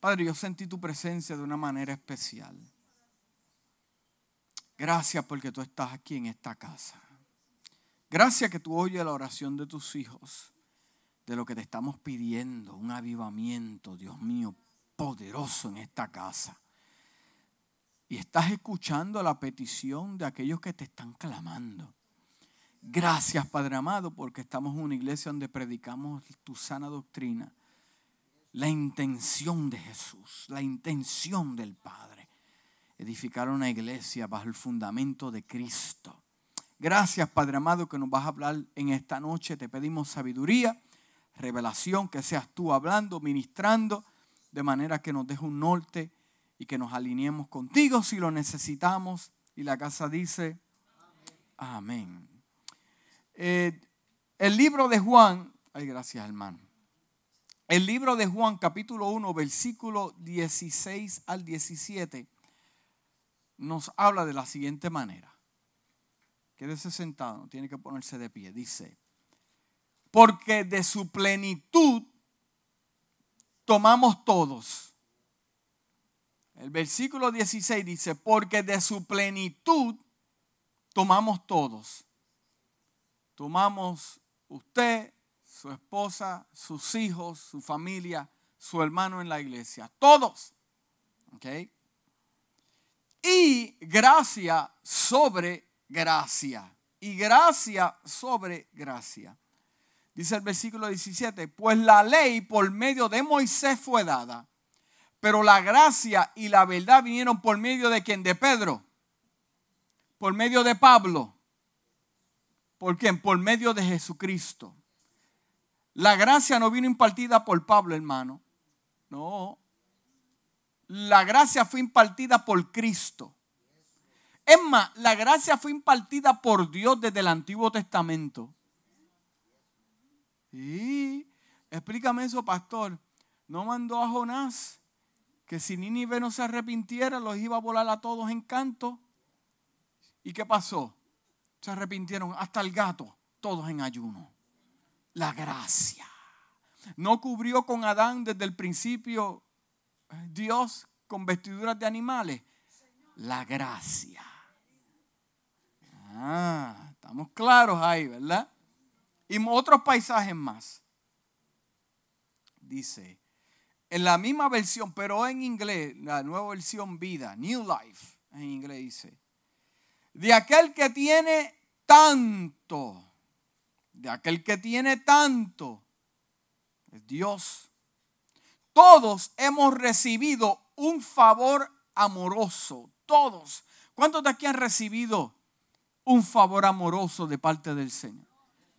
Padre, yo sentí tu presencia de una manera especial. Gracias porque tú estás aquí en esta casa. Gracias que tú oyes la oración de tus hijos, de lo que te estamos pidiendo, un avivamiento, Dios mío, poderoso en esta casa. Y estás escuchando la petición de aquellos que te están clamando. Gracias, Padre amado, porque estamos en una iglesia donde predicamos tu sana doctrina. La intención de Jesús, la intención del Padre. Edificar una iglesia bajo el fundamento de Cristo. Gracias, Padre amado, que nos vas a hablar en esta noche. Te pedimos sabiduría, revelación, que seas tú hablando, ministrando, de manera que nos deje un norte y que nos alineemos contigo si lo necesitamos. Y la casa dice, amén. Eh, el libro de Juan, ay gracias hermano. El libro de Juan capítulo 1 versículo 16 al 17 nos habla de la siguiente manera. Quédese sentado, no tiene que ponerse de pie. Dice, porque de su plenitud tomamos todos. El versículo 16 dice, porque de su plenitud tomamos todos tomamos usted, su esposa, sus hijos, su familia, su hermano en la iglesia. Todos. ¿Ok? Y gracia sobre gracia. Y gracia sobre gracia. Dice el versículo 17, pues la ley por medio de Moisés fue dada, pero la gracia y la verdad vinieron por medio de quien? De Pedro, por medio de Pablo, ¿Por quién? Por medio de Jesucristo. La gracia no vino impartida por Pablo, hermano. No. La gracia fue impartida por Cristo. Es más, la gracia fue impartida por Dios desde el Antiguo Testamento. Y explícame eso, pastor. No mandó a Jonás que si Nínive no se arrepintiera, los iba a volar a todos en canto. ¿Y qué pasó? se arrepintieron hasta el gato, todos en ayuno. La gracia. No cubrió con Adán desde el principio eh, Dios con vestiduras de animales. La gracia. Ah, estamos claros ahí, ¿verdad? Y otros paisajes más. Dice, en la misma versión, pero en inglés, la nueva versión vida, New Life, en inglés dice, de aquel que tiene tanto, de aquel que tiene tanto, es Dios. Todos hemos recibido un favor amoroso, todos. ¿Cuántos de aquí han recibido un favor amoroso de parte del Señor?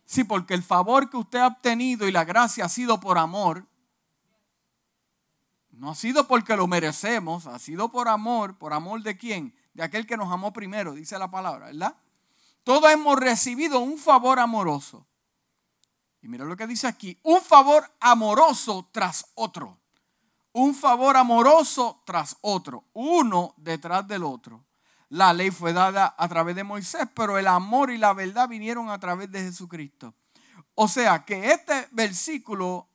Sí, porque el favor que usted ha obtenido y la gracia ha sido por amor. No ha sido porque lo merecemos, ha sido por amor. ¿Por amor de quién? de aquel que nos amó primero, dice la palabra, ¿verdad? Todos hemos recibido un favor amoroso. Y mira lo que dice aquí, un favor amoroso tras otro. Un favor amoroso tras otro, uno detrás del otro. La ley fue dada a través de Moisés, pero el amor y la verdad vinieron a través de Jesucristo. O sea que este versículo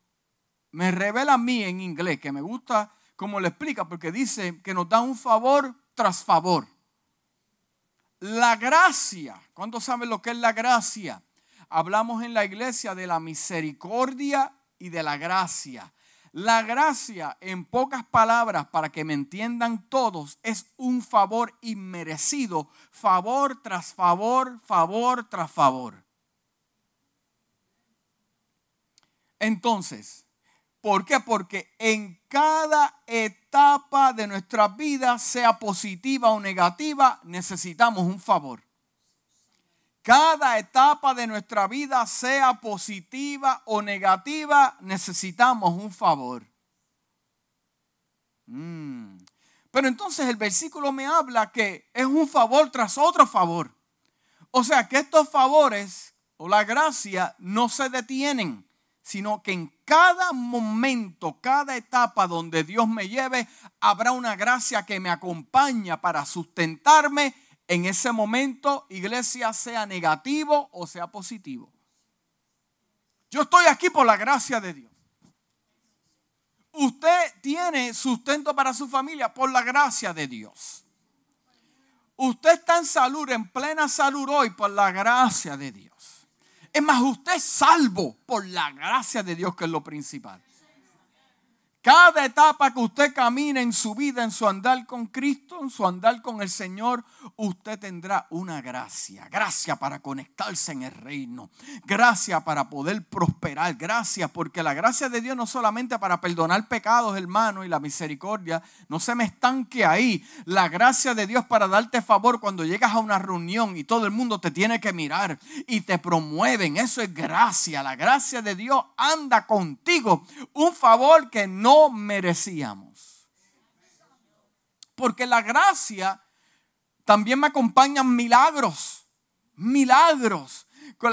me revela a mí en inglés, que me gusta como lo explica, porque dice que nos da un favor tras favor. La gracia, ¿cuántos saben lo que es la gracia? Hablamos en la iglesia de la misericordia y de la gracia. La gracia, en pocas palabras, para que me entiendan todos, es un favor inmerecido, favor tras favor, favor tras favor. Entonces, ¿Por qué? Porque en cada etapa de nuestra vida, sea positiva o negativa, necesitamos un favor. Cada etapa de nuestra vida, sea positiva o negativa, necesitamos un favor. Mm. Pero entonces el versículo me habla que es un favor tras otro favor. O sea que estos favores o la gracia no se detienen sino que en cada momento, cada etapa donde Dios me lleve, habrá una gracia que me acompaña para sustentarme en ese momento, iglesia, sea negativo o sea positivo. Yo estoy aquí por la gracia de Dios. Usted tiene sustento para su familia por la gracia de Dios. Usted está en salud, en plena salud hoy por la gracia de Dios. Es más, usted es salvo por la gracia de Dios, que es lo principal. Cada etapa que usted camine en su vida, en su andar con Cristo, en su andar con el Señor, usted tendrá una gracia. Gracia para conectarse en el reino. Gracia para poder prosperar. Gracias porque la gracia de Dios no solamente para perdonar pecados, hermano, y la misericordia, no se me estanque ahí. La gracia de Dios para darte favor cuando llegas a una reunión y todo el mundo te tiene que mirar y te promueven. Eso es gracia. La gracia de Dios anda contigo. Un favor que no merecíamos. Porque la gracia también me acompañan milagros, milagros.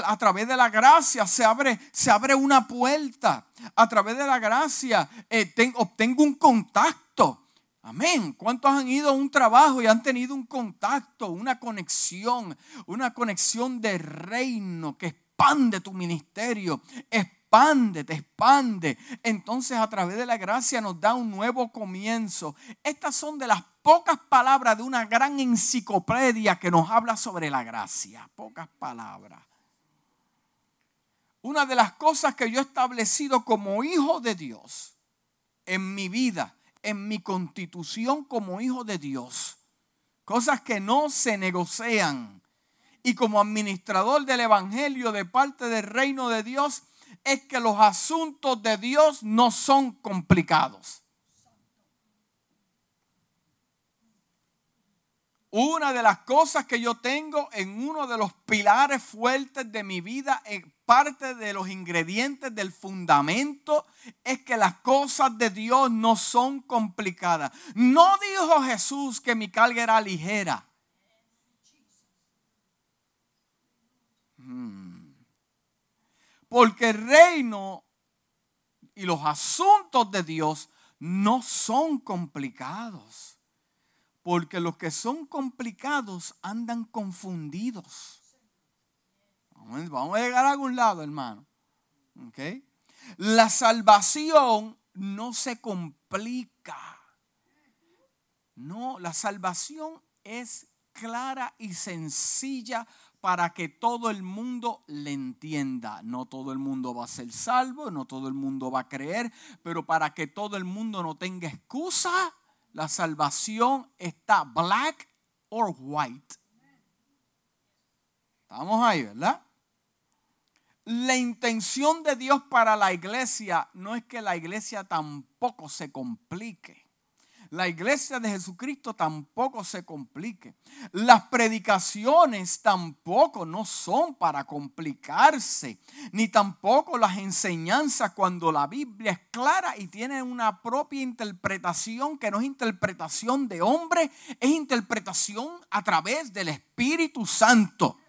A través de la gracia se abre, se abre una puerta. A través de la gracia eh, obtengo un contacto. Amén. ¿Cuántos han ido a un trabajo y han tenido un contacto, una conexión, una conexión de reino que expande tu ministerio, expande, te expande. Entonces a través de la gracia nos da un nuevo comienzo. Estas son de las pocas palabras de una gran enciclopedia que nos habla sobre la gracia. Pocas palabras. Una de las cosas que yo he establecido como hijo de Dios en mi vida, en mi constitución como hijo de Dios, cosas que no se negocian. Y como administrador del Evangelio de parte del reino de Dios, es que los asuntos de Dios no son complicados. Una de las cosas que yo tengo en uno de los pilares fuertes de mi vida, parte de los ingredientes del fundamento, es que las cosas de Dios no son complicadas. No dijo Jesús que mi carga era ligera. Porque el reino y los asuntos de Dios no son complicados. Porque los que son complicados andan confundidos. Vamos a llegar a algún lado, hermano. La salvación no se complica. No, la salvación es clara y sencilla para que todo el mundo le entienda. No todo el mundo va a ser salvo, no todo el mundo va a creer, pero para que todo el mundo no tenga excusa, la salvación está black or white. Estamos ahí, ¿verdad? La intención de Dios para la iglesia no es que la iglesia tampoco se complique la iglesia de Jesucristo tampoco se complique. Las predicaciones tampoco no son para complicarse, ni tampoco las enseñanzas cuando la Biblia es clara y tiene una propia interpretación que no es interpretación de hombre, es interpretación a través del Espíritu Santo.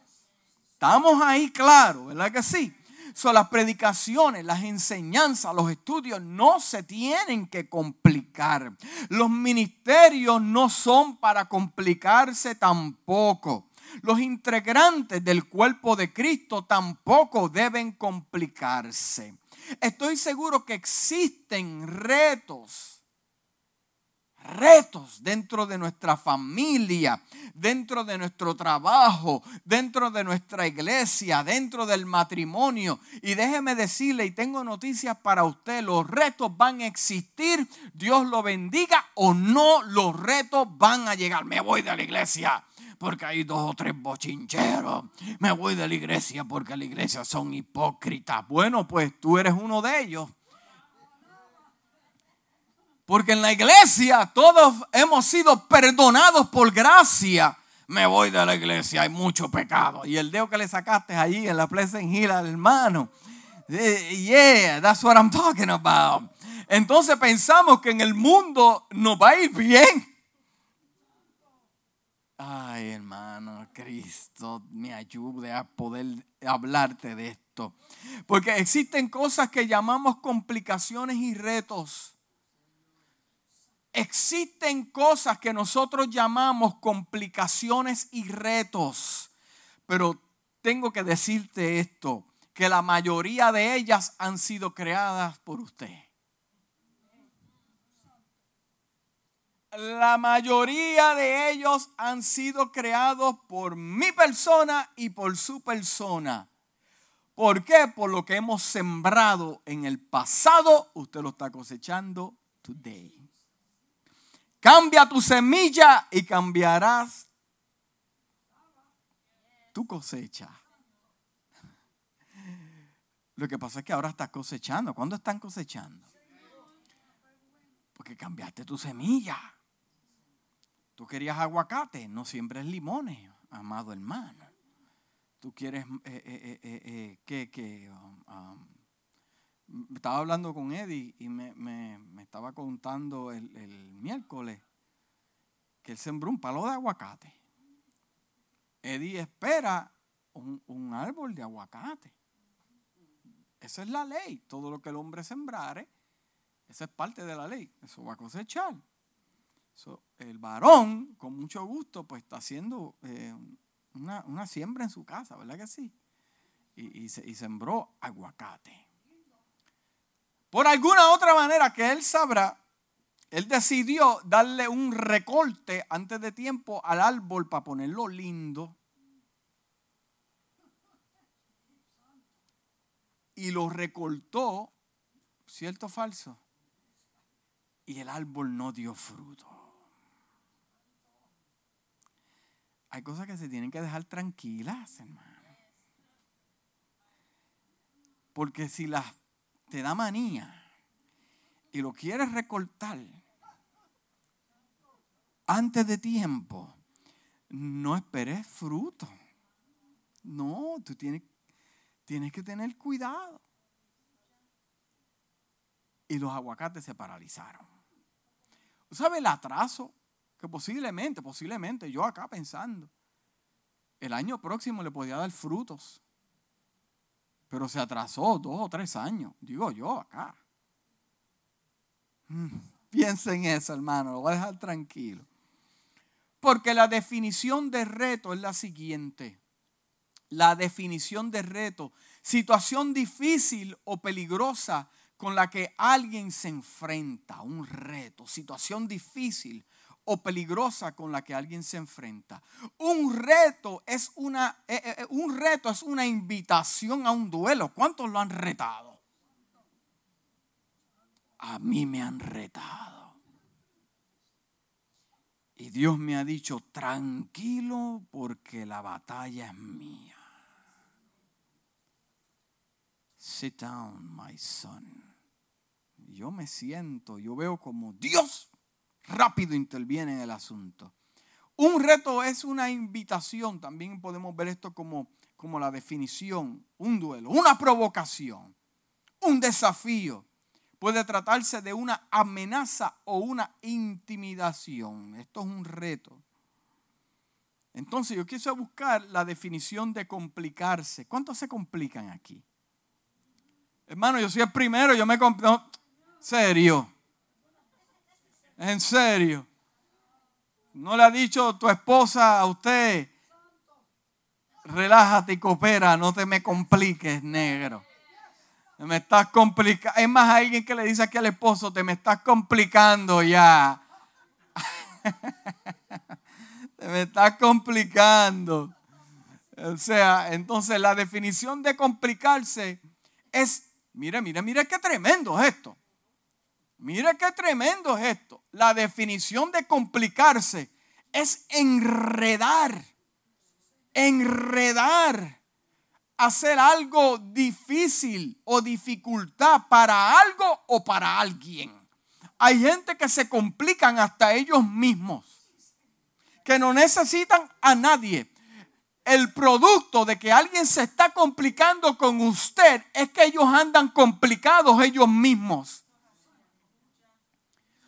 Estamos ahí claros, ¿verdad que sí? So, las predicaciones, las enseñanzas, los estudios no se tienen que complicar. Los ministerios no son para complicarse tampoco. Los integrantes del cuerpo de Cristo tampoco deben complicarse. Estoy seguro que existen retos retos dentro de nuestra familia, dentro de nuestro trabajo, dentro de nuestra iglesia, dentro del matrimonio. Y déjeme decirle, y tengo noticias para usted, los retos van a existir, Dios lo bendiga o no, los retos van a llegar. Me voy de la iglesia porque hay dos o tres bochincheros. Me voy de la iglesia porque la iglesia son hipócritas. Bueno, pues tú eres uno de ellos. Porque en la iglesia todos hemos sido perdonados por gracia. Me voy de la iglesia, hay mucho pecado. Y el dedo que le sacaste allí en la Pleasant Hill al hermano. Yeah, that's what I'm talking about. Entonces pensamos que en el mundo nos va a ir bien. Ay, hermano, Cristo me ayude a poder hablarte de esto. Porque existen cosas que llamamos complicaciones y retos Existen cosas que nosotros llamamos complicaciones y retos, pero tengo que decirte esto, que la mayoría de ellas han sido creadas por usted. la mayoría de ellos han sido creados por mi persona y por su persona. ¿Por qué? Por lo que hemos sembrado en el pasado, usted lo está cosechando today. Cambia tu semilla y cambiarás tu cosecha. Lo que pasa es que ahora estás cosechando. ¿Cuándo están cosechando? Porque cambiaste tu semilla. Tú querías aguacate, no siembres limones, amado hermano. Tú quieres, eh, eh, eh, um, um, estaba hablando con Eddie y me, estaba contando el, miércoles que él sembró un palo de aguacate. Eddie espera un, un árbol de aguacate. Esa es la ley. Todo lo que el hombre sembrare, esa es parte de la ley. Eso va a cosechar el varón, con mucho gusto, pues está haciendo eh, una, siembra en su casa, ¿verdad que sí? Y, sembró aguacate. Por alguna otra manera que él sabrá, él decidió darle un recorte antes de tiempo al árbol para ponerlo lindo. Y lo recortó, ¿cierto o falso? Y el árbol no dio fruto. hay cosas que se tienen que dejar tranquilas, hermano. Porque si las te da manía y lo quieres recortar antes de tiempo, no esperes fruto. No, tú tienes, tienes que tener cuidado. Y los aguacates se paralizaron. ¿Sabe el atraso posiblemente, posiblemente, yo acá pensando, el año próximo le podía dar frutos. Pero se atrasó dos o tres años, digo yo acá. Mm, piensen en eso, hermano, lo voy a dejar tranquilo. Porque la definición de reto es la siguiente. La definición de reto, situación difícil o peligrosa con la que alguien se enfrenta, un reto, situación difícil o peligrosa con la que alguien se enfrenta. Un reto es una, eh, eh, eh, un reto es una invitación a un duelo. ¿Cuántos lo han retado? A mí me han retado. Y Dios me ha dicho, tranquilo porque la batalla es mía. Sit down, my son. Yo me siento, yo veo como Dios rápido interviene en el asunto. Un reto es una invitación, también podemos ver esto como, como la definición, un duelo, una provocación, un desafío. Puede tratarse de una amenaza o una intimidación. Esto es un reto. Entonces yo quise buscar la definición de complicarse. ¿Cuántos se complican aquí? Hermano, yo soy el primero, yo me complico. serio. En serio. ¿No le ha dicho tu esposa a usted? Relájate y coopera, no te me compliques, negro. Me estás complicando. Es más, alguien que le dice aquí al esposo, te me estás complicando ya. te me estás complicando. O sea, entonces la definición de complicarse es, mire, mire, mire qué tremendo es esto. Mire qué tremendo es esto. La definición de complicarse es enredar, enredar, hacer algo difícil o dificultad para algo o para alguien. Hay gente que se complican hasta ellos mismos, que no necesitan a nadie. El producto de que alguien se está complicando con usted es que ellos andan complicados ellos mismos.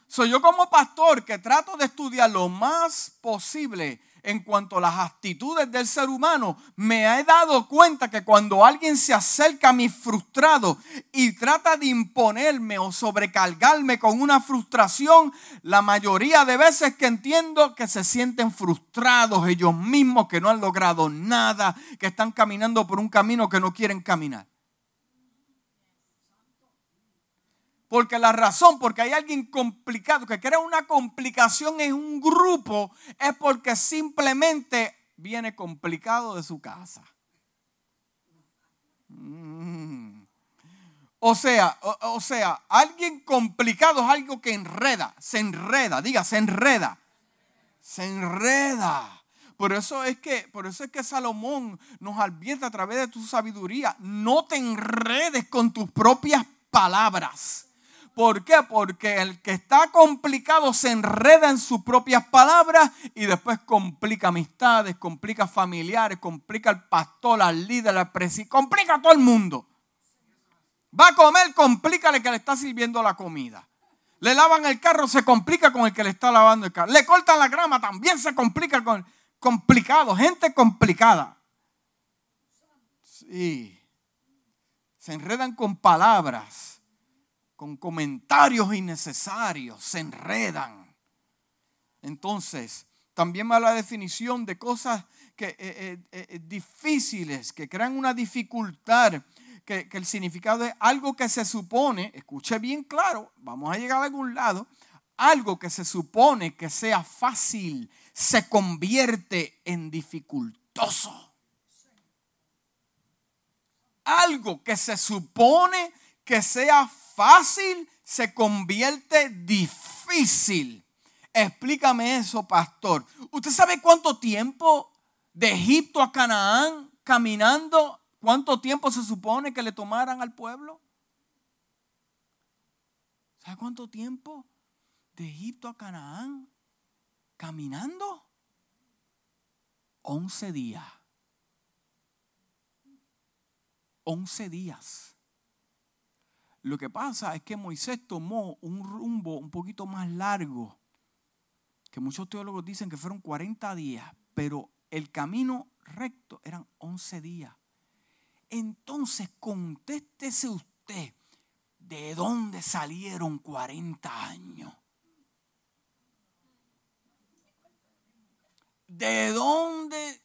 Soy yo como pastor que trato de estudiar lo más posible en cuanto a las actitudes del ser humano, me he dado cuenta que cuando alguien se acerca a mí frustrado y trata de imponerme o sobrecargarme con una frustración, la mayoría de veces que entiendo que se sienten frustrados ellos mismos, que no han logrado nada, que están caminando por un camino que no quieren caminar. Porque la razón, porque hay alguien complicado, que crea una complicación en un grupo, es porque simplemente viene complicado de su casa. Mm. O sea, o, sea, alguien complicado es algo que enreda, se enreda, diga, se enreda. Se enreda. Por eso es que, por eso es que Salomón nos advierte a través de tu sabiduría, no te enredes con tus propias palabras. ¿Por qué? Porque el que está complicado se enreda en sus propias palabras y después complica amistades, complica familiares, complica al pastor, al líder, al presidente, complica a todo el mundo. Va a comer, complícale que le está sirviendo la comida. Le lavan el carro, se complica con el que le está lavando el carro. Le cortan la grama, también se complica con complicado, gente complicada. Sí. Se enredan con palabras con comentarios innecesarios, se enredan. Entonces, también va la definición de cosas que, eh, eh, eh, difíciles, que crean una dificultad, que, que el significado es algo que se supone, escuche bien claro, vamos a llegar a algún lado, algo que se supone que sea fácil se convierte en dificultoso. Algo que se supone que sea fácil se convierte difícil. Explícame eso, pastor. ¿Usted sabe cuánto tiempo de Egipto a Canaán caminando? ¿Cuánto tiempo se supone que le tomaran al pueblo? ¿Sabe cuánto tiempo de Egipto a Canaán caminando? Once días. Once días. Lo que pasa es que Moisés tomó un rumbo un poquito más largo, que muchos teólogos dicen que fueron 40 días, pero el camino recto eran 11 días. Entonces, contéstese usted, ¿de dónde salieron 40 años? ¿De dónde?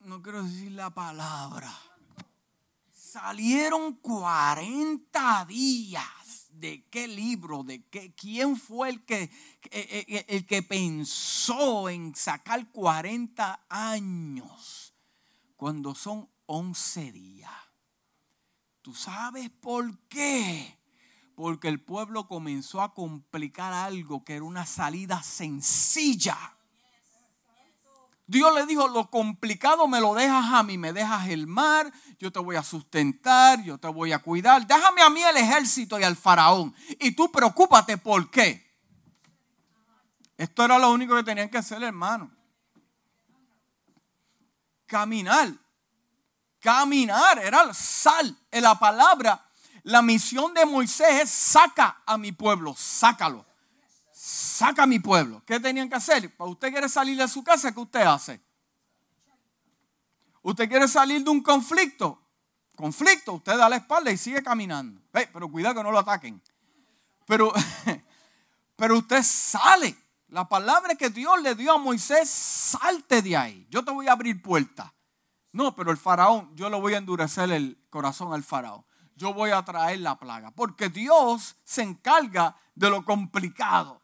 No quiero decir la palabra salieron 40 días. ¿De qué libro? ¿De qué? ¿Quién fue el que, eh, eh, eh, el que pensó en sacar 40 años cuando son 11 días? ¿Tú sabes por qué? Porque el pueblo comenzó a complicar algo que era una salida sencilla Dios le dijo, lo complicado me lo dejas a mí, me dejas el mar, yo te voy a sustentar, yo te voy a cuidar. Déjame a mí el ejército y al faraón. Y tú preocúpate por qué. Esto era lo único que tenían que hacer, hermano. Caminar. Caminar era sal. En la palabra, la misión de Moisés es saca a mi pueblo, sácalo saca a mi pueblo. ¿Qué tenían que hacer? Para usted quiere salir de su casa, ¿qué usted hace? Usted quiere salir de un conflicto. Conflicto, usted da la espalda y sigue caminando. pero cuidado que no lo ataquen. Pero, pero usted sale. La palabra que Dios le dio a Moisés, salte de ahí. Yo te voy a abrir puertas. No, pero el faraón, yo le voy a endurecer el corazón al faraón. Yo voy a traer la plaga. Porque Dios se encarga de lo complicado.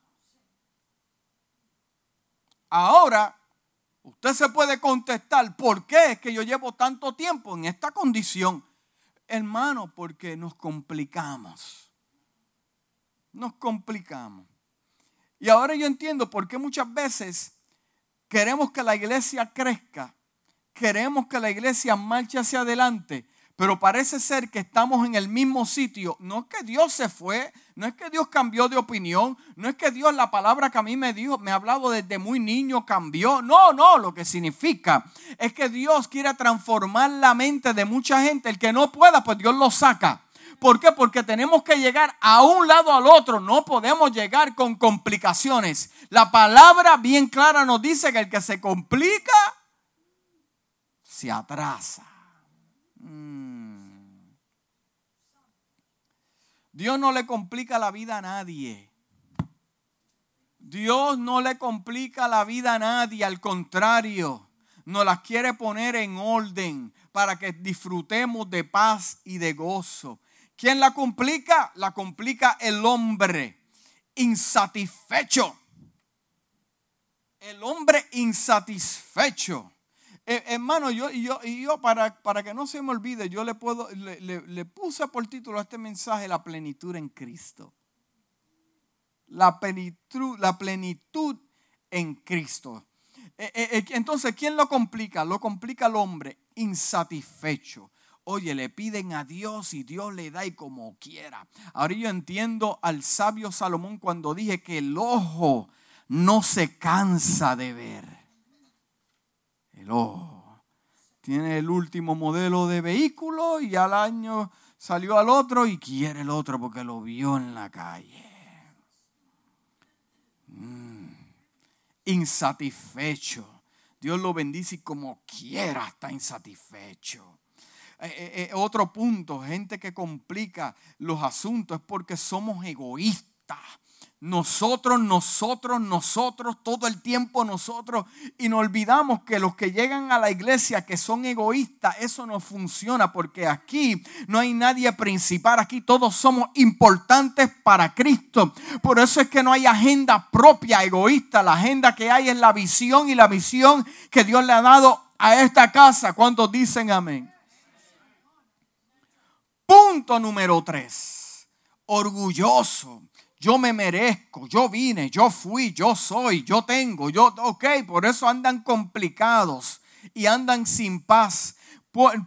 Ahora, usted se puede contestar, ¿por qué es que yo llevo tanto tiempo en esta condición? Hermano, porque nos complicamos. Nos complicamos. Y ahora yo entiendo por qué muchas veces queremos que la iglesia crezca, queremos que la iglesia marche hacia adelante, pero parece ser que estamos en el mismo sitio. No es que Dios se fue, no es que Dios cambió de opinión, no es que Dios la palabra que a mí me dijo, me ha hablado desde muy niño, cambió. No, no, lo que significa es que Dios quiere transformar la mente de mucha gente. El que no pueda, pues Dios lo saca. ¿Por qué? Porque tenemos que llegar a un lado al otro. No podemos llegar con complicaciones. La palabra bien clara nos dice que el que se complica se atrasa. Dios no le complica la vida a nadie. Dios no le complica la vida a nadie, al contrario, nos las quiere poner en orden para que disfrutemos de paz y de gozo. ¿Quién la complica? La complica el hombre insatisfecho. El hombre insatisfecho. Eh, hermano, yo, yo, yo para, para que no se me olvide, yo le, puedo, le, puse por título a este mensaje La plenitud en Cristo. La plenitud, la plenitud en Cristo. Eh, eh, entonces, ¿quién lo complica? Lo complica el hombre insatisfecho. Oye, le piden a Dios y Dios le da y como quiera. Ahora yo entiendo al sabio Salomón cuando dije que el ojo no se cansa de ver. Tiene el último modelo de vehículo y al año salió al otro y quiere el otro porque lo vio en la calle. Mm. Insatisfecho. Dios lo bendice y como quiera está insatisfecho. Eh, eh, eh, otro punto, gente que complica los asuntos es porque somos egoístas. Nosotros, nosotros, nosotros, todo el tiempo nosotros. Y nos olvidamos que los que llegan a la iglesia que son egoístas, eso no funciona porque aquí no hay nadie principal. Aquí todos somos importantes para Cristo. Por eso es que no hay agenda propia egoísta. La agenda que hay es la visión y la misión que Dios le ha dado a esta casa. ¿Cuántos dicen amén? Punto número tres. Orgulloso. Yo me merezco, yo vine, yo fui, yo soy, yo tengo, yo, ok, por eso andan complicados y andan sin paz.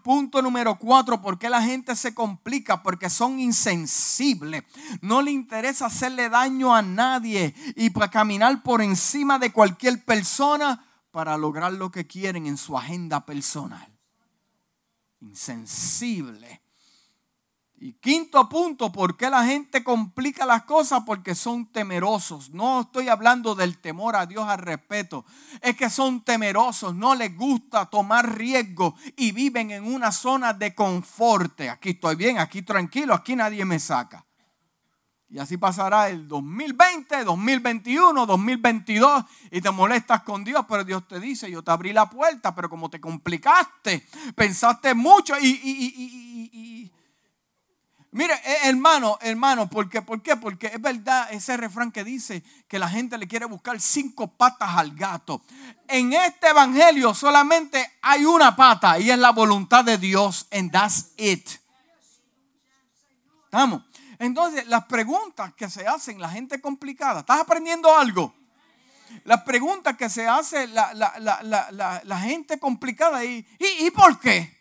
Punto número cuatro, ¿por qué la gente se complica? Porque son insensibles. No le interesa hacerle daño a nadie y para caminar por encima de cualquier persona para lograr lo que quieren en su agenda personal. Insensible. Y quinto punto, ¿por qué la gente complica las cosas? Porque son temerosos. No estoy hablando del temor a Dios al respeto. Es que son temerosos, no les gusta tomar riesgo y viven en una zona de confort. Aquí estoy bien, aquí tranquilo, aquí nadie me saca. Y así pasará el 2020, 2021, 2022 y te molestas con Dios, pero Dios te dice, yo te abrí la puerta, pero como te complicaste, pensaste mucho y, y Mire, eh, hermano, hermano, ¿por qué? ¿por qué? Porque es verdad ese refrán que dice que la gente le quiere buscar cinco patas al gato. En este evangelio solamente hay una pata y es la voluntad de Dios, and that's it. ¿Estamos? Entonces, las preguntas que se hacen la gente complicada, ¿estás aprendiendo algo? Las preguntas que se hace la, gente complicada, ¿y, y, por qué?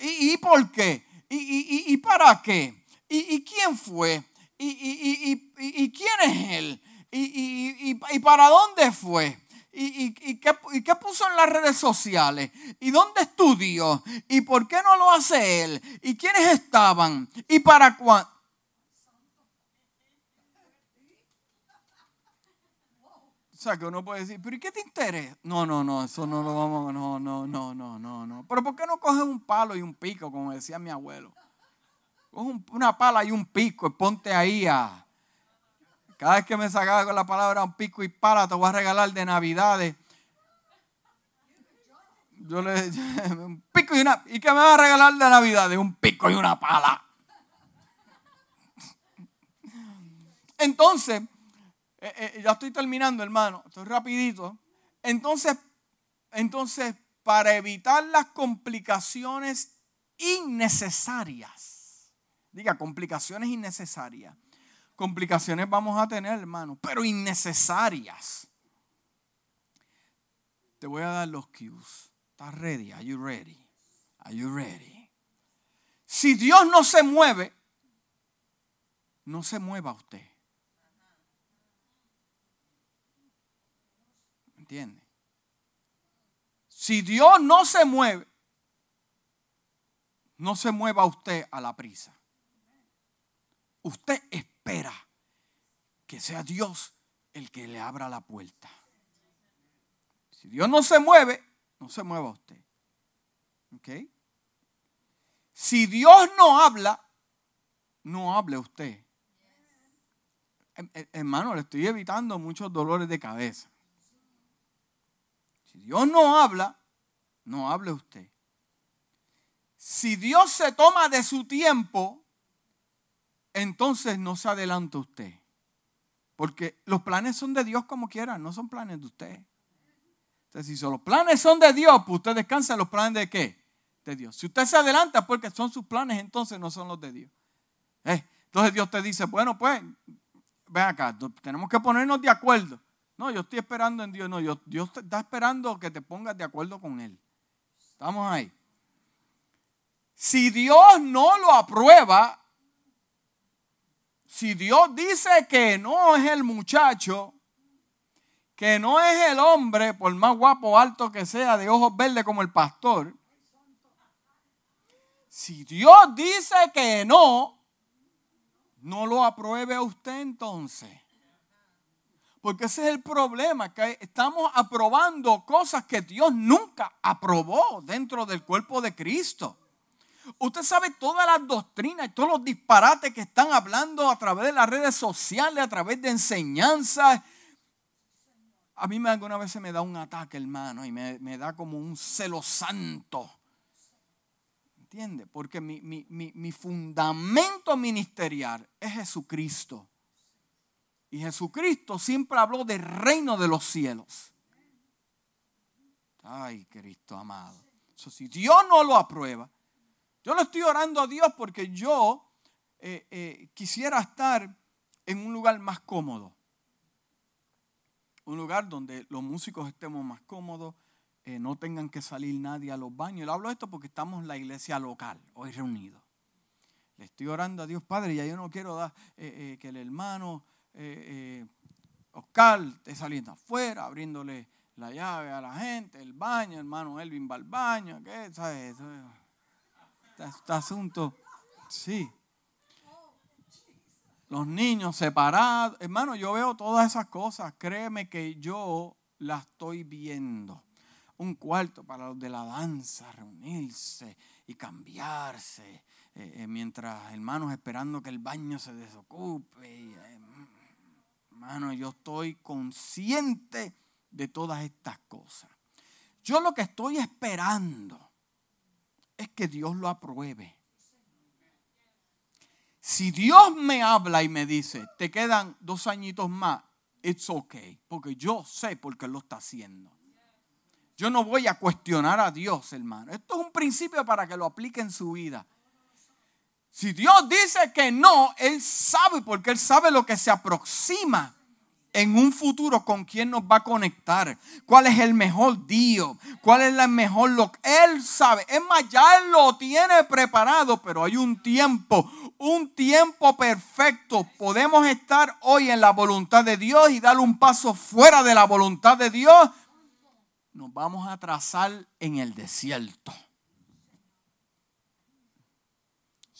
¿Y, ¿Y por qué? ¿Y, para qué? ¿Y, quién fue? ¿Y, quién es él? ¿Y, para dónde fue? ¿Y, qué, qué, puso en las redes sociales? ¿Y dónde estudió? ¿Y por qué no lo hace él? ¿Y quiénes estaban? ¿Y para cuándo? Sea, que uno puede decir, pero ¿y qué te interesa? No, no, no, eso no lo vamos, no, no, no, no, no, no. Pero ¿por qué no coges un palo y un pico, como decía mi abuelo? Coge una pala y un pico y ponte ahí a... Cada vez que me sacaba con la palabra un pico y pala, te voy a regalar de Navidades. Yo le un pico y una... ¿Y qué me va a regalar de Navidades? Un pico y una pala. Entonces, eh, eh, ya estoy terminando, hermano, estoy rapidito. Entonces, entonces, para evitar las complicaciones innecesarias, diga, complicaciones innecesarias. Complicaciones vamos a tener, hermano, pero innecesarias. Te voy a dar los cues. ¿Estás ready? Are you ready? Are you ready? Si Dios no se mueve, no se mueva usted. ¿Entiende? Si Dios no se mueve, no se mueva usted a la prisa. Usted espera que sea Dios el que le abra la puerta. Si Dios no se mueve, no se mueva usted. ¿Ok? Si Dios no habla, no hable usted. Em, em, hermano, le estoy evitando muchos dolores de cabeza. Si Dios no habla, no hable usted. Si Dios se toma de su tiempo, entonces no se adelanta usted. Porque los planes son de Dios como quiera, no son planes de usted. Entonces, si los planes son de Dios, pues usted descansa los planes de qué? De Dios. Si usted se adelanta porque son sus planes, entonces no son los de Dios. Eh, entonces Dios te dice, bueno, pues, ven acá, tenemos que ponernos de acuerdo. No, yo estoy esperando en Dios. No, Dios está esperando que te pongas de acuerdo con Él. Estamos ahí. Si Dios no lo aprueba, si Dios dice que no es el muchacho, que no es el hombre, por más guapo o alto que sea, de ojos verdes como el pastor, si Dios dice que no, no lo apruebe a usted entonces. Porque ese es el problema, que estamos aprobando cosas que Dios nunca aprobó dentro del cuerpo de Cristo. Usted sabe todas las doctrinas y todos los disparates que están hablando a través de las redes sociales, a través de enseñanzas. A mí me, alguna vez me da un ataque, hermano, y me, da como un celo santo. ¿Entiende? Porque mi, mi fundamento ministerial es Jesucristo. Y Jesucristo siempre habló del reino de los cielos. Ay, Cristo amado. si Dios no lo aprueba, yo lo estoy orando a Dios porque yo eh, eh, quisiera estar en un lugar más cómodo. Un lugar donde los músicos estemos más cómodos, eh, no tengan que salir nadie a los baños. Le hablo esto porque estamos en la iglesia local, hoy reunidos. Le estoy orando a Dios Padre, ya yo no quiero dar que el hermano Oscar esté saliendo afuera, abriéndole la llave a la gente, el baño, hermano Elvin va al baño, ¿qué? ¿Sabes? este asunto. Sí. Los niños separados. Hermano, yo veo todas esas cosas. Créeme que yo las estoy viendo. Un cuarto para los de la danza, reunirse y cambiarse. Eh, eh, mientras hermanos esperando que el baño se desocupe. Eh, hermano, yo estoy consciente de todas estas cosas. Yo lo que estoy esperando es que Dios lo apruebe. Si Dios me habla y me dice, te quedan dos añitos más, it's okay, porque yo sé por qué lo está haciendo. Yo no voy a cuestionar a Dios, hermano. Esto es un principio para que lo aplique en su vida. Si Dios dice que no, Él sabe, porque Él sabe lo que se aproxima en un futuro con quién nos va a conectar, cuál es el mejor día, cuál es la mejor lo él sabe. Es más, ya él lo tiene preparado, pero hay un tiempo, un tiempo perfecto. Podemos estar hoy en la voluntad de Dios y dar un paso fuera de la voluntad de Dios. Nos vamos a trazar en el desierto.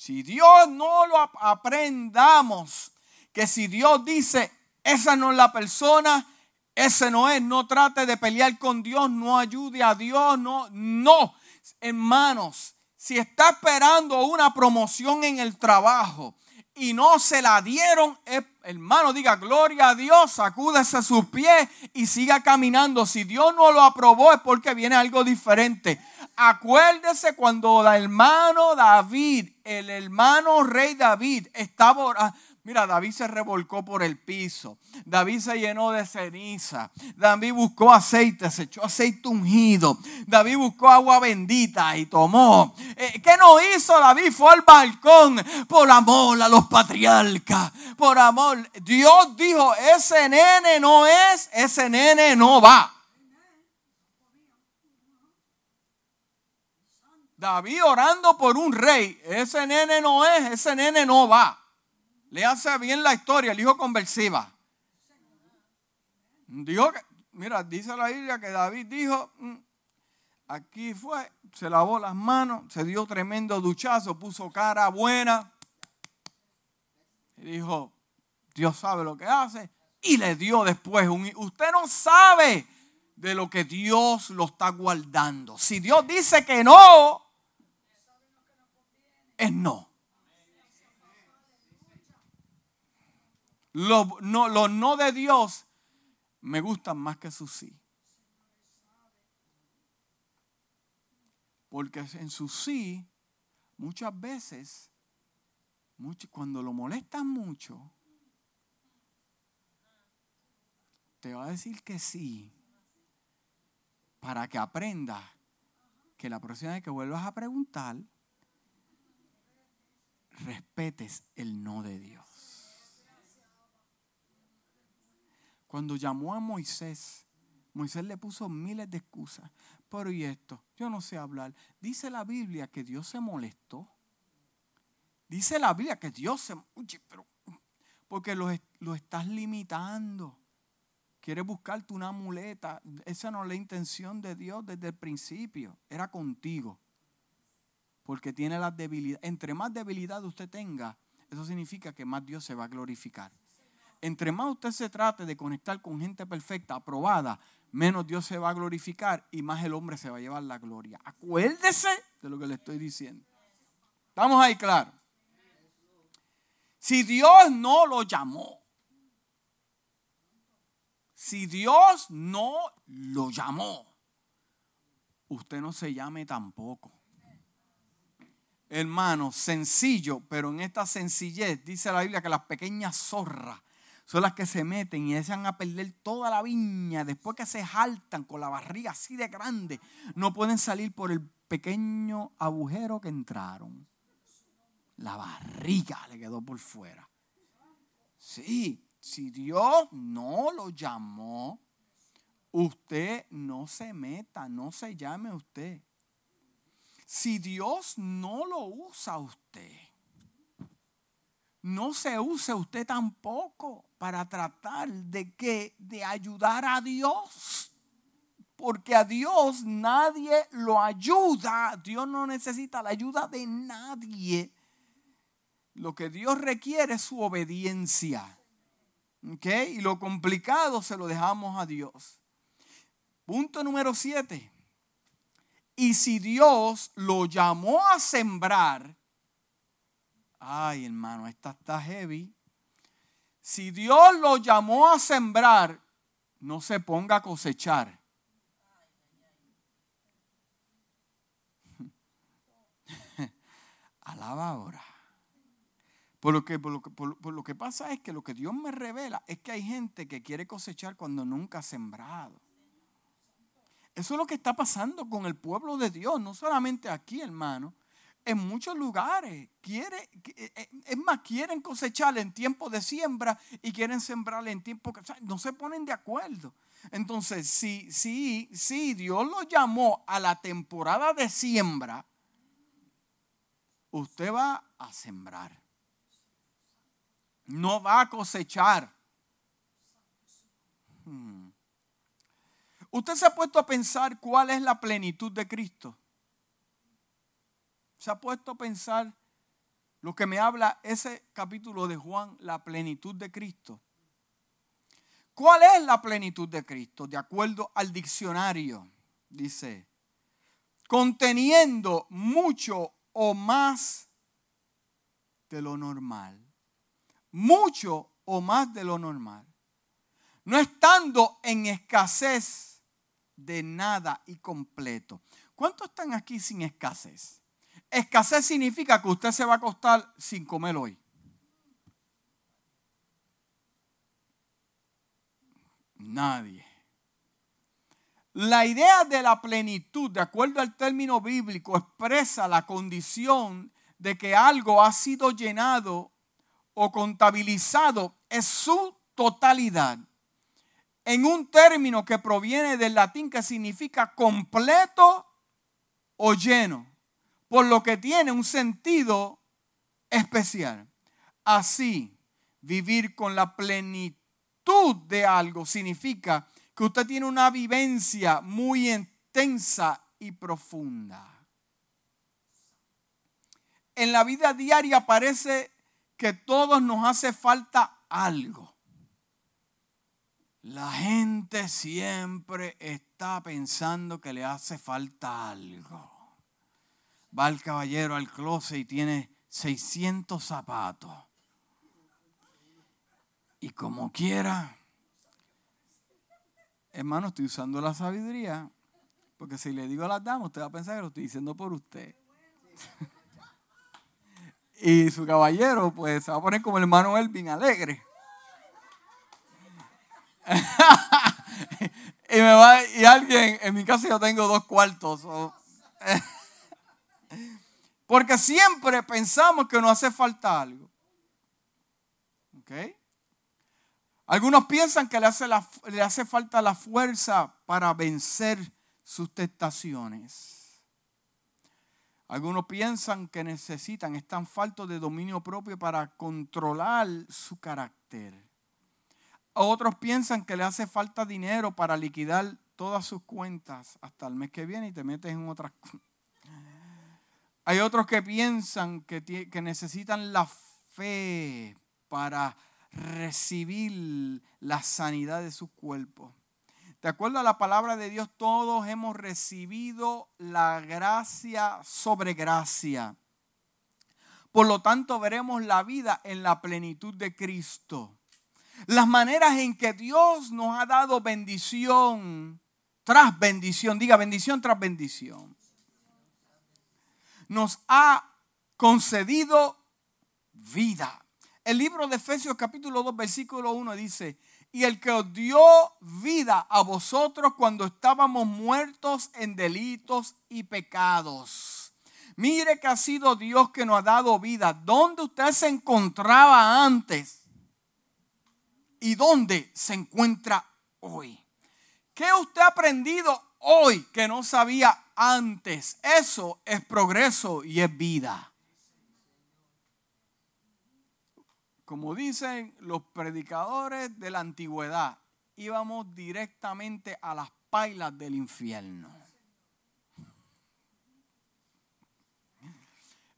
Si Dios no lo aprendamos, que si Dios dice, esa no es la persona, ese no es, no trate de pelear con Dios, no ayude a Dios, no, no, hermanos, si está esperando una promoción en el trabajo y no se la dieron, hermano, diga gloria a Dios, sacúdese sus pies y siga caminando. Si Dios no lo aprobó es porque viene algo diferente. Acuérdese cuando el hermano David, el hermano rey David, estaba Mira, David se revolcó por el piso. David se llenó de ceniza. David buscó aceite, se echó aceite ungido. David buscó agua bendita y tomó. Eh, ¿Qué no hizo David? Fue al balcón por amor a los patriarcas. Por amor. Dios dijo, ese nene no es, ese nene no va. David orando por un rey. Ese nene no es, ese nene no va. Le hace bien la historia, el hijo conversiva. Dijo que, mira, dice la Biblia que David dijo, mm, aquí fue, se lavó las manos, se dio tremendo duchazo, puso cara buena. Y dijo, Dios sabe lo que hace. Y le dio después un... Usted no sabe de lo que Dios lo está guardando. Si Dios dice que no, es no. Los no, no de Dios me gustan más que sus sí. Porque en su sí muchas veces mucho, cuando lo molestas mucho, te va a decir que sí, para que aprendas que la próxima vez que vuelvas a preguntar, respetes el no de Dios. Cuando llamó a Moisés, Moisés le puso miles de excusas. Pero y esto, yo no sé hablar. Dice la Biblia que Dios se molestó. Dice la Biblia que Dios se... pero, porque lo, lo estás limitando. Quieres buscarte una muleta. Esa no es la intención de Dios desde el principio. Era contigo. Porque tiene las debilidades. Entre más debilidad usted tenga, eso significa que más Dios se va a glorificar entre más usted se trate de conectar con gente perfecta, aprobada, menos Dios se va a glorificar y más el hombre se va a llevar la gloria. Acuérdese de lo que le estoy diciendo. Estamos ahí claro. Si Dios no lo llamó, si Dios no lo llamó, usted no se llame tampoco. Hermano, sencillo, pero en esta sencillez dice la Biblia que las pequeñas zorras son las que se meten y echan a perder toda la viña. Después que se jaltan con la barriga así de grande, no pueden salir por el pequeño agujero que entraron. La barriga le quedó por fuera. Sí, si Dios no lo llamó, usted no se meta, no se llame usted. Si Dios no lo usa usted, no se use usted tampoco para tratar de que de ayudar a Dios. Porque a Dios nadie lo ayuda. Dios no necesita la ayuda de nadie. Lo que Dios requiere es su obediencia. Y lo complicado se lo dejamos a Dios. Punto número siete. Y si Dios lo llamó a sembrar, Ay, hermano, esta está heavy. Si Dios lo llamó a sembrar, no se ponga a cosechar. Alaba ahora. Por lo, que, por, lo que, por lo que pasa es que lo que Dios me revela es que hay gente que quiere cosechar cuando nunca ha sembrado. Eso es lo que está pasando con el pueblo de Dios, no solamente aquí, hermano en muchos lugares. Quiere, eh, eh, es más, quieren cosechar en tiempo de siembra y quieren sembrar en tiempo que no se ponen de acuerdo. Entonces, si, si, si Dios lo llamó a la temporada de siembra, usted va a sembrar. No va a cosechar. Hmm. Usted se ha puesto a pensar cuál es la plenitud de Cristo se ha puesto a pensar lo que me habla ese capítulo de Juan, la plenitud de Cristo. ¿Cuál es la plenitud de Cristo? De acuerdo al diccionario, dice, conteniendo mucho o más de lo normal. Mucho o más de lo normal. No estando en escasez de nada y completo. ¿Cuántos están aquí sin escasez? Escasez significa que usted se va a acostar sin comer hoy. Nadie. La idea de la plenitud, de acuerdo al término bíblico, expresa la condición de que algo ha sido llenado o contabilizado en su totalidad. En un término que proviene del latín que significa completo o lleno por lo que tiene un sentido especial. Así, vivir con la plenitud de algo significa que usted tiene una vivencia muy intensa y profunda. En la vida diaria parece que todos nos hace falta algo. La gente siempre está pensando que le hace falta algo va el caballero al closet y tiene 600 zapatos. Y como quiera, hermano, estoy usando la sabiduría, porque si le digo a las damas, usted va a pensar que lo estoy diciendo por usted. Y su caballero, pues, se va a poner como el hermano Elvin, alegre. y, me va, y alguien, en mi casa yo tengo dos cuartos. porque siempre pensamos que nos hace falta algo. Algunos piensan que le hace, le hace falta la fuerza para vencer sus tentaciones. Algunos piensan que necesitan, están faltos de dominio propio para controlar su carácter. Otros piensan que le hace falta dinero para liquidar todas sus cuentas hasta el mes que viene y te metes en otras Hay otros que piensan que, que necesitan la fe para recibir la sanidad de su cuerpo. De acuerdo a la palabra de Dios, todos hemos recibido la gracia sobre gracia. Por lo tanto, veremos la vida en la plenitud de Cristo. Las maneras en que Dios nos ha dado bendición tras bendición, diga bendición tras bendición, nos ha concedido vida. El libro de Efesios capítulo 2 versículo 1 dice, y el que os dio vida a vosotros cuando estábamos muertos en delitos y pecados. Mire que ha sido Dios que nos ha dado vida. ¿Dónde usted se encontraba antes? ¿Y dónde se encuentra hoy? ¿Qué usted ha aprendido hoy que no sabía antes? Eso es progreso y es vida. como dicen los predicadores de la antigüedad, íbamos directamente a las pailas del infierno.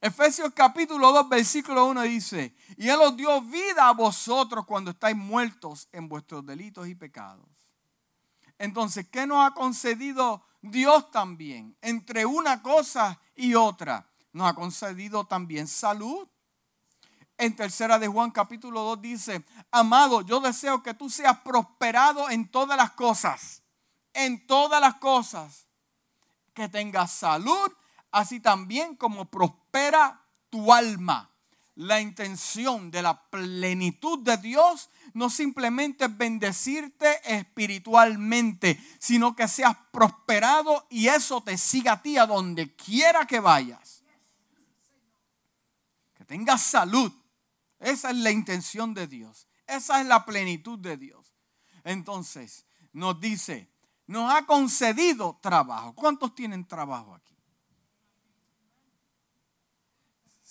Efesios capítulo 2, versículo 1 dice, y Él os dio vida a vosotros cuando estáis muertos en vuestros delitos y pecados. Entonces, ¿qué nos ha concedido Dios también? Entre una cosa y otra, nos ha concedido también salud en tercera de Juan capítulo 2 dice, amado, yo deseo que tú seas prosperado en todas las cosas, en todas las cosas, que tengas salud, así también como prospera tu alma. La intención de la plenitud de Dios no simplemente es bendecirte espiritualmente, sino que seas prosperado y eso te siga a ti a donde quiera que vayas. Que tengas salud esa es la intención de Dios. Esa es la plenitud de Dios. Entonces, nos dice, nos ha concedido trabajo. ¿Cuántos tienen trabajo aquí?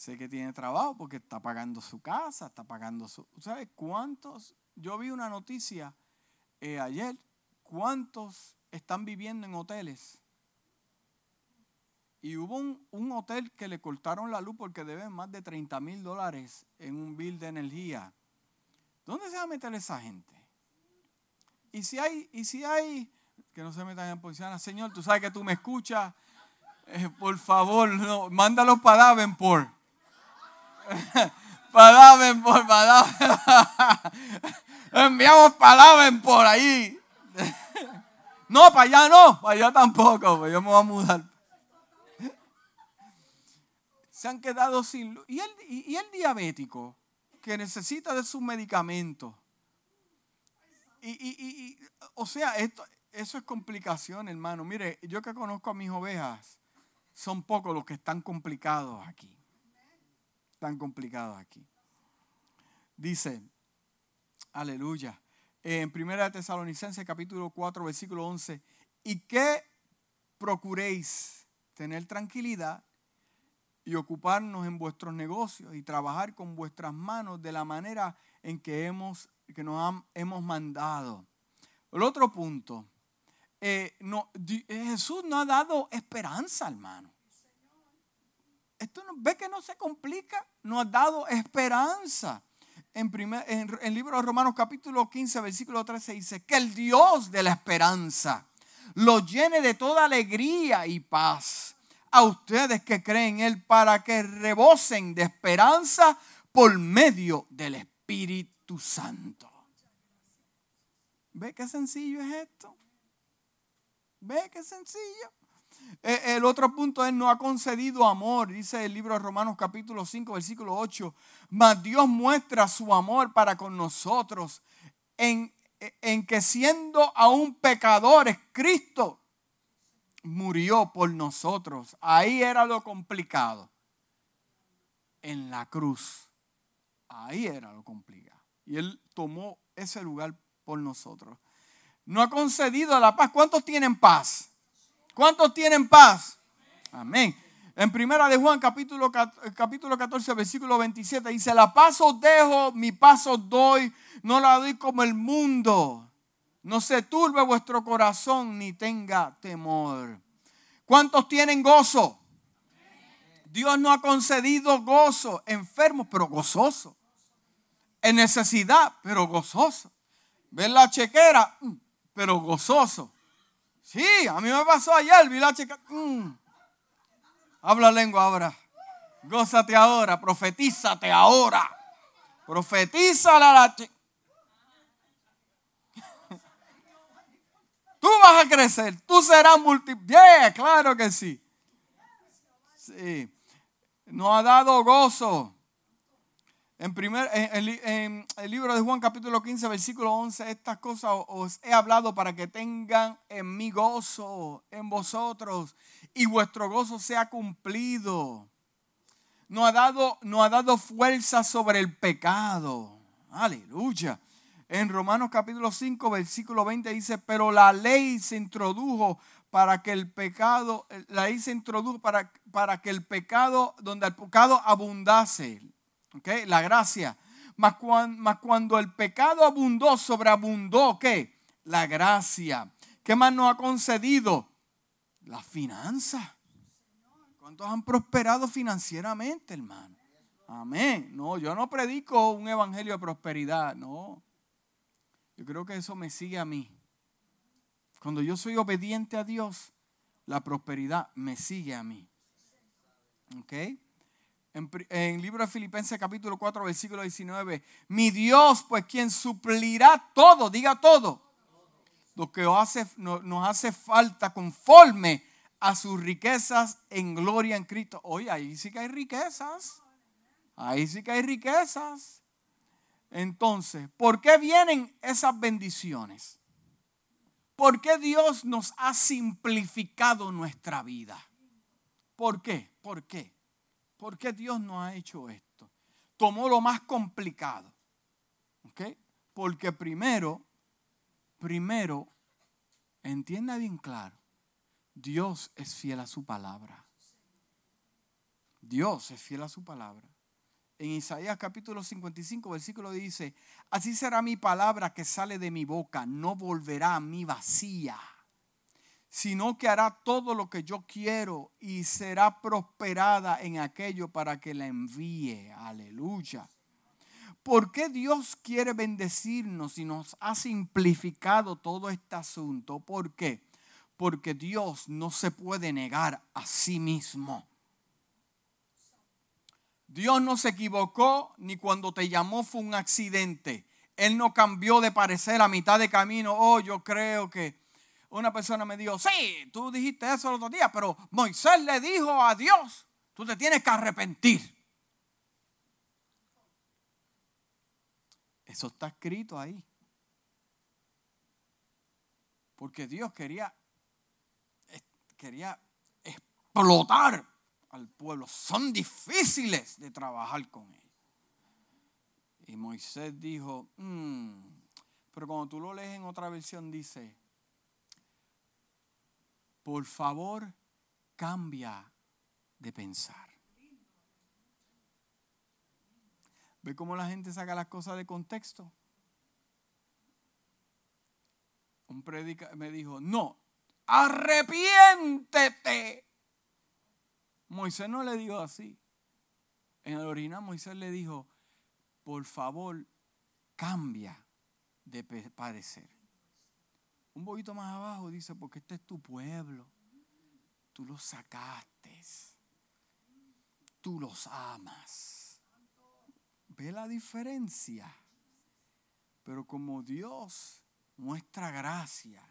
Sé que tiene trabajo porque está pagando su casa, está pagando su... ¿Sabes cuántos? Yo vi una noticia eh, ayer. ¿Cuántos están viviendo en hoteles? Y hubo un, hotel que le cortaron la luz porque deben más de 30 mil dólares en un bill de energía. ¿Dónde se va a meter esa gente? Y si hay, y si hay, que no se metan en posición, Señor, tú sabes que tú me escuchas, eh, por favor, no, mándalos para Davenport. para Davenport, para Davenport. Enviamos para Davenport ahí. no, para allá no, para allá tampoco, pues yo me voy a mudar se han quedado sin luz. ¿Y el, y el diabético que necesita de sus medicamentos? Y, o sea, esto, eso es complicación, hermano. Mire, yo que conozco a mis ovejas, son pocos los que están complicados aquí. Están complicados aquí. Dice, aleluya, en 1 Tesalonicenses capítulo 4, versículo 11, y que procuréis tener tranquilidad y ocuparnos en vuestros negocios y trabajar con vuestras manos de la manera en que, hemos, que nos hemos mandado. El otro punto, eh, no, eh, Jesús no ha dado esperanza, hermano. Esto no, ve que no se complica, no ha dado esperanza. En, primer, en el libro de Romanos capítulo 15, versículo 13 dice, que el Dios de la esperanza lo llene de toda alegría y paz a ustedes que creen en Él para que rebosen de esperanza por medio del Espíritu Santo. ¿Ve qué sencillo es esto? ¿Ve qué sencillo? Eh, el otro punto es, no ha concedido amor, dice el libro de Romanos capítulo 5, versículo 8. Mas Dios muestra su amor para con nosotros en, en que siendo aún pecadores, Cristo murió por nosotros. Ahí era lo complicado. En la cruz. Ahí era lo complicado. Y Él tomó ese lugar por nosotros. No ha concedido la paz. ¿Cuántos tienen paz? ¿Cuántos tienen paz? Amén. En primera de Juan capítulo, capítulo 14 versículo 27 dice, la paz os dejo, mi paz os doy, no la doy como el mundo. No se turbe vuestro corazón ni tenga temor. ¿Cuántos tienen gozo? Dios no ha concedido gozo, enfermos pero gozoso. En necesidad, pero gozoso. Ver la chequera, mm, pero gozoso. Sí, a mí me pasó ayer, vi la chequera. Mm. Habla lengua ahora. Gózate ahora, profetízate ahora. Profetiza la chequera. Tú vas a crecer, tú serás multiplicado. claro que sí. Sí. Nos ha dado gozo. En, primer, el libro de Juan capítulo 15, versículo 11, estas cosas os he hablado para que tengan en mí gozo, en vosotros, y vuestro gozo sea cumplido. No ha dado, no ha dado fuerza sobre el pecado. Aleluya. En Romanos capítulo 5, versículo 20 dice, pero la ley se introdujo para que el pecado, la ley se introdujo para, para que el pecado, donde el pecado abundase, ¿okay? la gracia. Mas cuando, cuando el pecado abundó, sobreabundó, ¿qué? La gracia. ¿Qué más nos ha concedido? La finanza. ¿Cuántos han prosperado financieramente, hermano? Amén. No, yo no predico un evangelio de prosperidad, no. Yo creo que eso me sigue a mí. Cuando yo soy obediente a Dios, la prosperidad me sigue a mí. ¿Ok? En, el libro de Filipenses capítulo 4, versículo 19, mi Dios, pues quien suplirá todo, diga todo, lo que nos hace, nos hace falta conforme a sus riquezas en gloria en Cristo. Oye, ahí sí que hay riquezas. Ahí sí que hay riquezas. Entonces, ¿por qué vienen esas bendiciones? ¿Por qué Dios nos ha simplificado nuestra vida? ¿Por qué? ¿Por qué? ¿Por qué Dios nos ha hecho esto? Tomó lo más complicado. ¿Ok? Porque primero, primero, entienda bien claro, Dios es fiel a su palabra. Dios es fiel a su palabra en Isaías capítulo 55, versículo dice, así será mi palabra que sale de mi boca, no volverá a mí vacía, sino que hará todo lo que yo quiero y será prosperada en aquello para que la envíe. Aleluya. ¿Por qué Dios quiere bendecirnos y nos ha simplificado todo este asunto? ¿Por qué? Porque Dios no se puede negar a sí mismo. Dios no se equivocó ni cuando te llamó fue un accidente. Él no cambió de parecer a mitad de camino. Oh, yo creo que una persona me dijo, sí, tú dijiste eso el otro día, pero Moisés le dijo a Dios, tú te tienes que arrepentir. Eso está escrito ahí. Porque Dios quería, quería explotar al pueblo. Son difíciles de trabajar con ellos. Y Moisés dijo, mm", pero cuando tú lo lees en otra versión dice, por favor cambia de pensar. ¿Ve cómo la gente saca las cosas de contexto? Un predica me dijo, no, arrepiéntete. Moisés no le dijo así. En el original Moisés le dijo, por favor, cambia de parecer. Un poquito más abajo dice, porque este es tu pueblo. Tú los sacaste. Tú los amas. Ve la diferencia. Pero como Dios muestra gracia,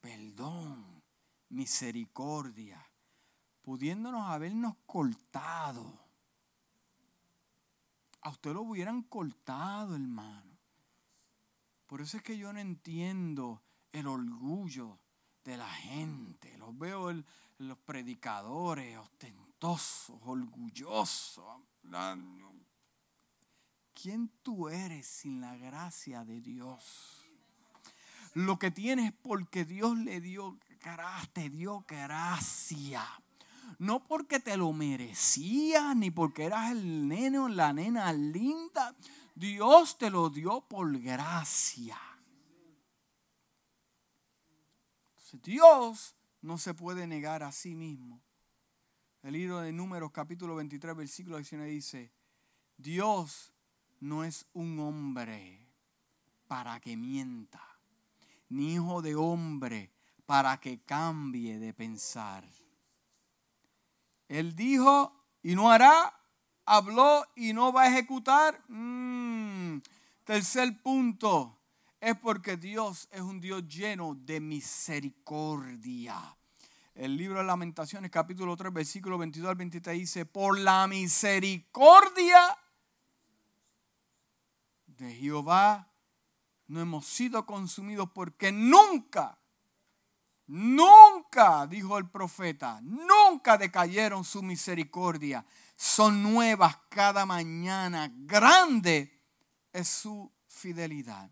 perdón, misericordia, pudiéndonos habernos cortado. A usted lo hubieran cortado, hermano. Por eso es que yo no entiendo el orgullo de la gente. Los veo en los predicadores ostentosos, orgullosos. ¿Quién tú eres sin la gracia de Dios? Lo que tienes porque Dios le dio, te dio gracia. No porque te lo merecías, ni porque eras el nene o la nena linda. Dios te lo dio por gracia. Dios no se puede negar a sí mismo. El libro de Números capítulo 23 versículo 19 dice, Dios no es un hombre para que mienta, ni hijo de hombre para que cambie de pensar. Él dijo y no hará, habló y no va a ejecutar. Mm, tercer punto, es porque Dios es un Dios lleno de misericordia. El libro de Lamentaciones, capítulo 3, versículo 22 al 23 dice, por la misericordia de Jehová no hemos sido consumidos porque nunca, nunca, dijo el profeta, nunca decayeron su misericordia. Son nuevas cada mañana. Grande es su fidelidad.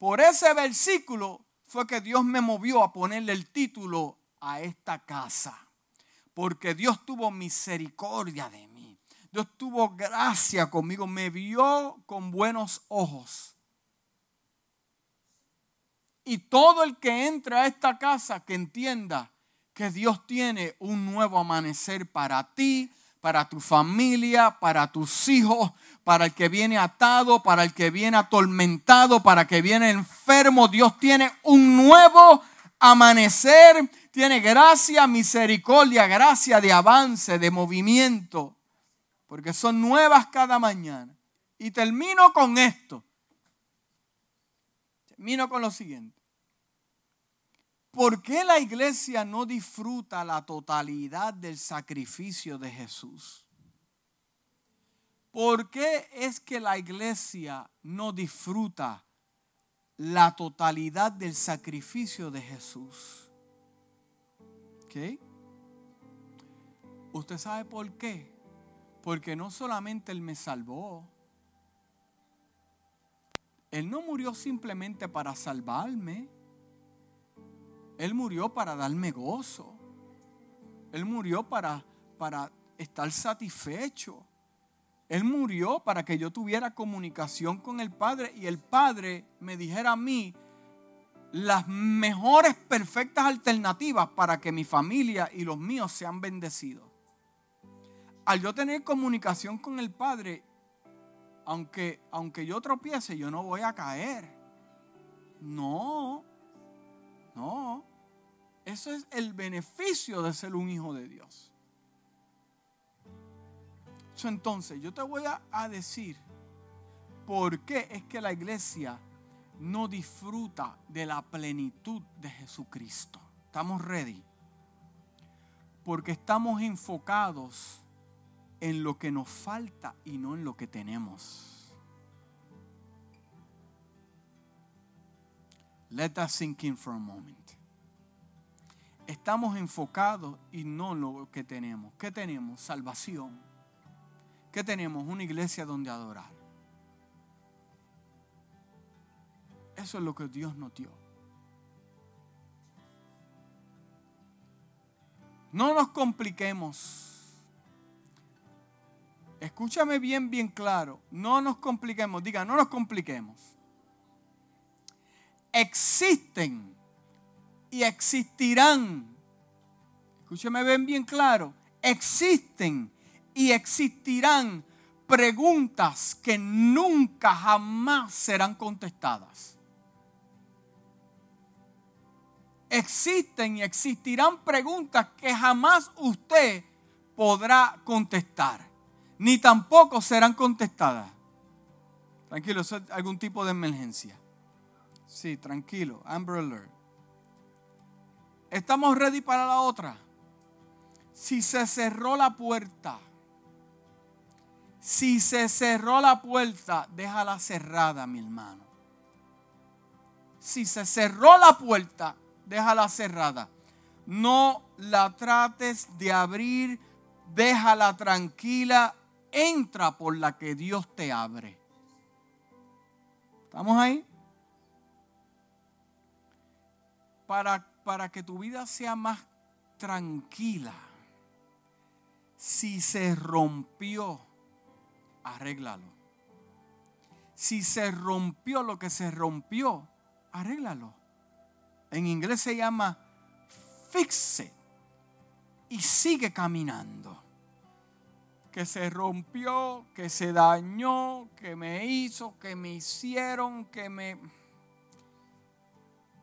Por ese versículo fue que Dios me movió a ponerle el título a esta casa. Porque Dios tuvo misericordia de mí. Dios tuvo gracia conmigo, me vio con buenos ojos. Y todo el que entra a esta casa que entienda que Dios tiene un nuevo amanecer para ti, para tu familia, para tus hijos, para el que viene atado, para el que viene atormentado, para el que viene enfermo. Dios tiene un nuevo amanecer, tiene gracia, misericordia, gracia de avance, de movimiento porque son nuevas cada mañana. Y termino con esto. Termino con lo siguiente. ¿Por qué la iglesia no disfruta la totalidad del sacrificio de Jesús? ¿Por qué es que la iglesia no disfruta la totalidad del sacrificio de Jesús? ¿Ok? ¿Usted sabe por qué? Porque no solamente Él me salvó, Él no murió simplemente para salvarme, Él murió para darme gozo, Él murió para, para estar satisfecho. Él murió para que yo tuviera comunicación con el Padre y el Padre me dijera a mí las mejores, perfectas alternativas para que mi familia y los míos sean bendecidos al yo tener comunicación con el Padre, aunque, aunque yo tropiece, yo no voy a caer. No, no. Eso es el beneficio de ser un hijo de Dios. Entonces, yo te voy a, decir por qué es que la iglesia no disfruta de la plenitud de Jesucristo. ¿Estamos ready? Porque estamos enfocados en lo que nos falta y no en lo que tenemos. Let us sink in for a moment. Estamos enfocados y no en lo que tenemos. ¿Qué tenemos? Salvación. ¿Qué tenemos? Una iglesia donde adorar. Eso es lo que Dios nos dio. No nos compliquemos Escúchame bien, bien claro. No nos compliquemos. Diga, no nos compliquemos. Existen y existirán. Escúchame bien, bien claro. Existen y existirán preguntas que nunca jamás serán contestadas. Existen y existirán preguntas que jamás usted podrá contestar ni tampoco serán contestadas. Tranquilo, es algún tipo de emergencia. Sí, tranquilo, Amber Alert. ¿Estamos ready para la otra? Si se cerró la puerta, si se cerró la puerta, déjala cerrada, mi hermano. Si se cerró la puerta, déjala cerrada. No la trates de abrir, déjala tranquila, entra por la que Dios te abre. ¿Estamos ahí? Para, para que tu vida sea más tranquila, si se rompió, arréglalo. Si se rompió lo que se rompió, arréglalo. En inglés se llama fix it y sigue caminando. Que se rompió, que se dañó, que me hizo, que me hicieron, que me...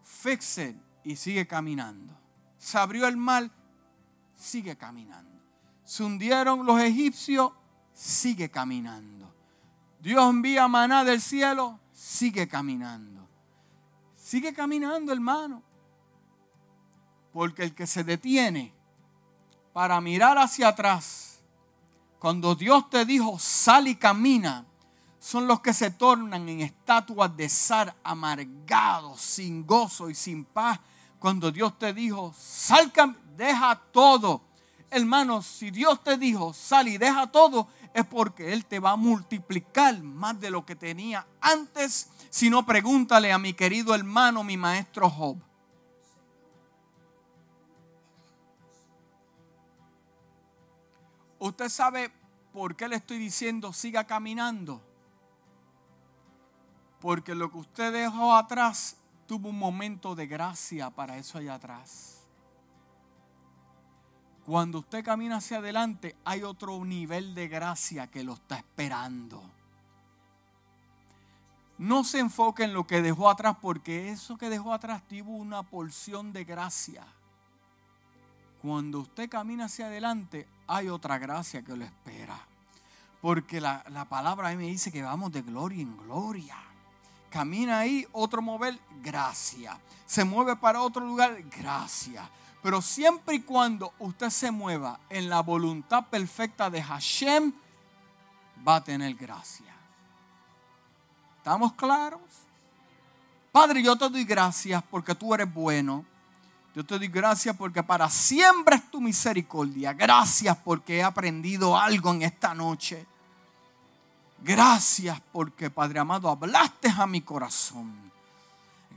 Fix it y sigue caminando. Se abrió el mal, sigue caminando. Se hundieron los egipcios, sigue caminando. Dios envía maná del cielo, sigue caminando. Sigue caminando, hermano. Porque el que se detiene para mirar hacia atrás, cuando Dios te dijo, sal y camina, son los que se tornan en estatuas de sal amargados, sin gozo y sin paz. Cuando Dios te dijo, sal, deja todo. Hermano, si Dios te dijo, sal y deja todo, es porque Él te va a multiplicar más de lo que tenía antes. Si no, pregúntale a mi querido hermano, mi maestro Job. Usted sabe por qué le estoy diciendo siga caminando. Porque lo que usted dejó atrás tuvo un momento de gracia para eso allá atrás. Cuando usted camina hacia adelante, hay otro nivel de gracia que lo está esperando. No se enfoque en lo que dejó atrás, porque eso que dejó atrás tuvo una porción de gracia. Cuando usted camina hacia adelante, hay otra gracia que lo espera. Porque la, la palabra ahí me dice que vamos de gloria en gloria. Camina ahí, otro mover, gracia. Se mueve para otro lugar, gracia. Pero siempre y cuando usted se mueva en la voluntad perfecta de Hashem, va a tener gracia. ¿Estamos claros? Padre, yo te doy gracias porque tú eres bueno. Yo te doy gracias porque para siempre es tu misericordia. Gracias porque he aprendido algo en esta noche. Gracias porque, Padre amado, hablaste a mi corazón.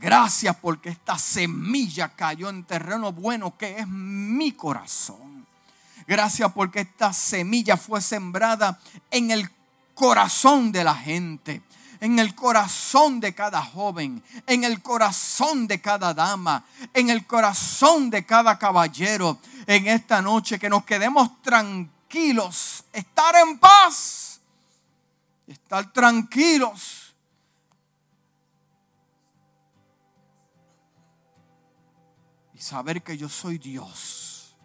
Gracias porque esta semilla cayó en terreno bueno que es mi corazón. Gracias porque esta semilla fue sembrada en el corazón de la gente, en el corazón de cada joven, en el corazón de cada dama, en el corazón de cada caballero. En esta noche que nos quedemos tranquilos, estar en paz, estar tranquilos saber que yo soy Dios,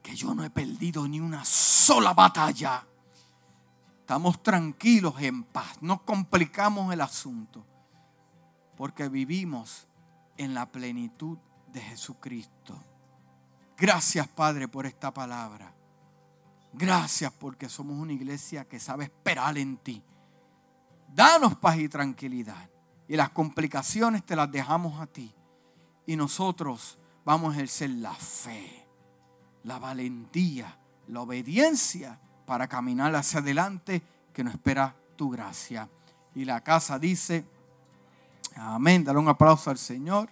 que yo no he perdido ni una sola batalla. Estamos tranquilos en paz, no complicamos el asunto, porque vivimos en la plenitud de Jesucristo. Gracias Padre por esta palabra. Gracias porque somos una iglesia que sabe esperar en ti. Danos paz y tranquilidad. Y las complicaciones te las dejamos a ti. Y nosotros vamos a ejercer la fe, la valentía, la obediencia para caminar hacia adelante que nos espera tu gracia. Y la casa dice, amén, dale un aplauso al Señor.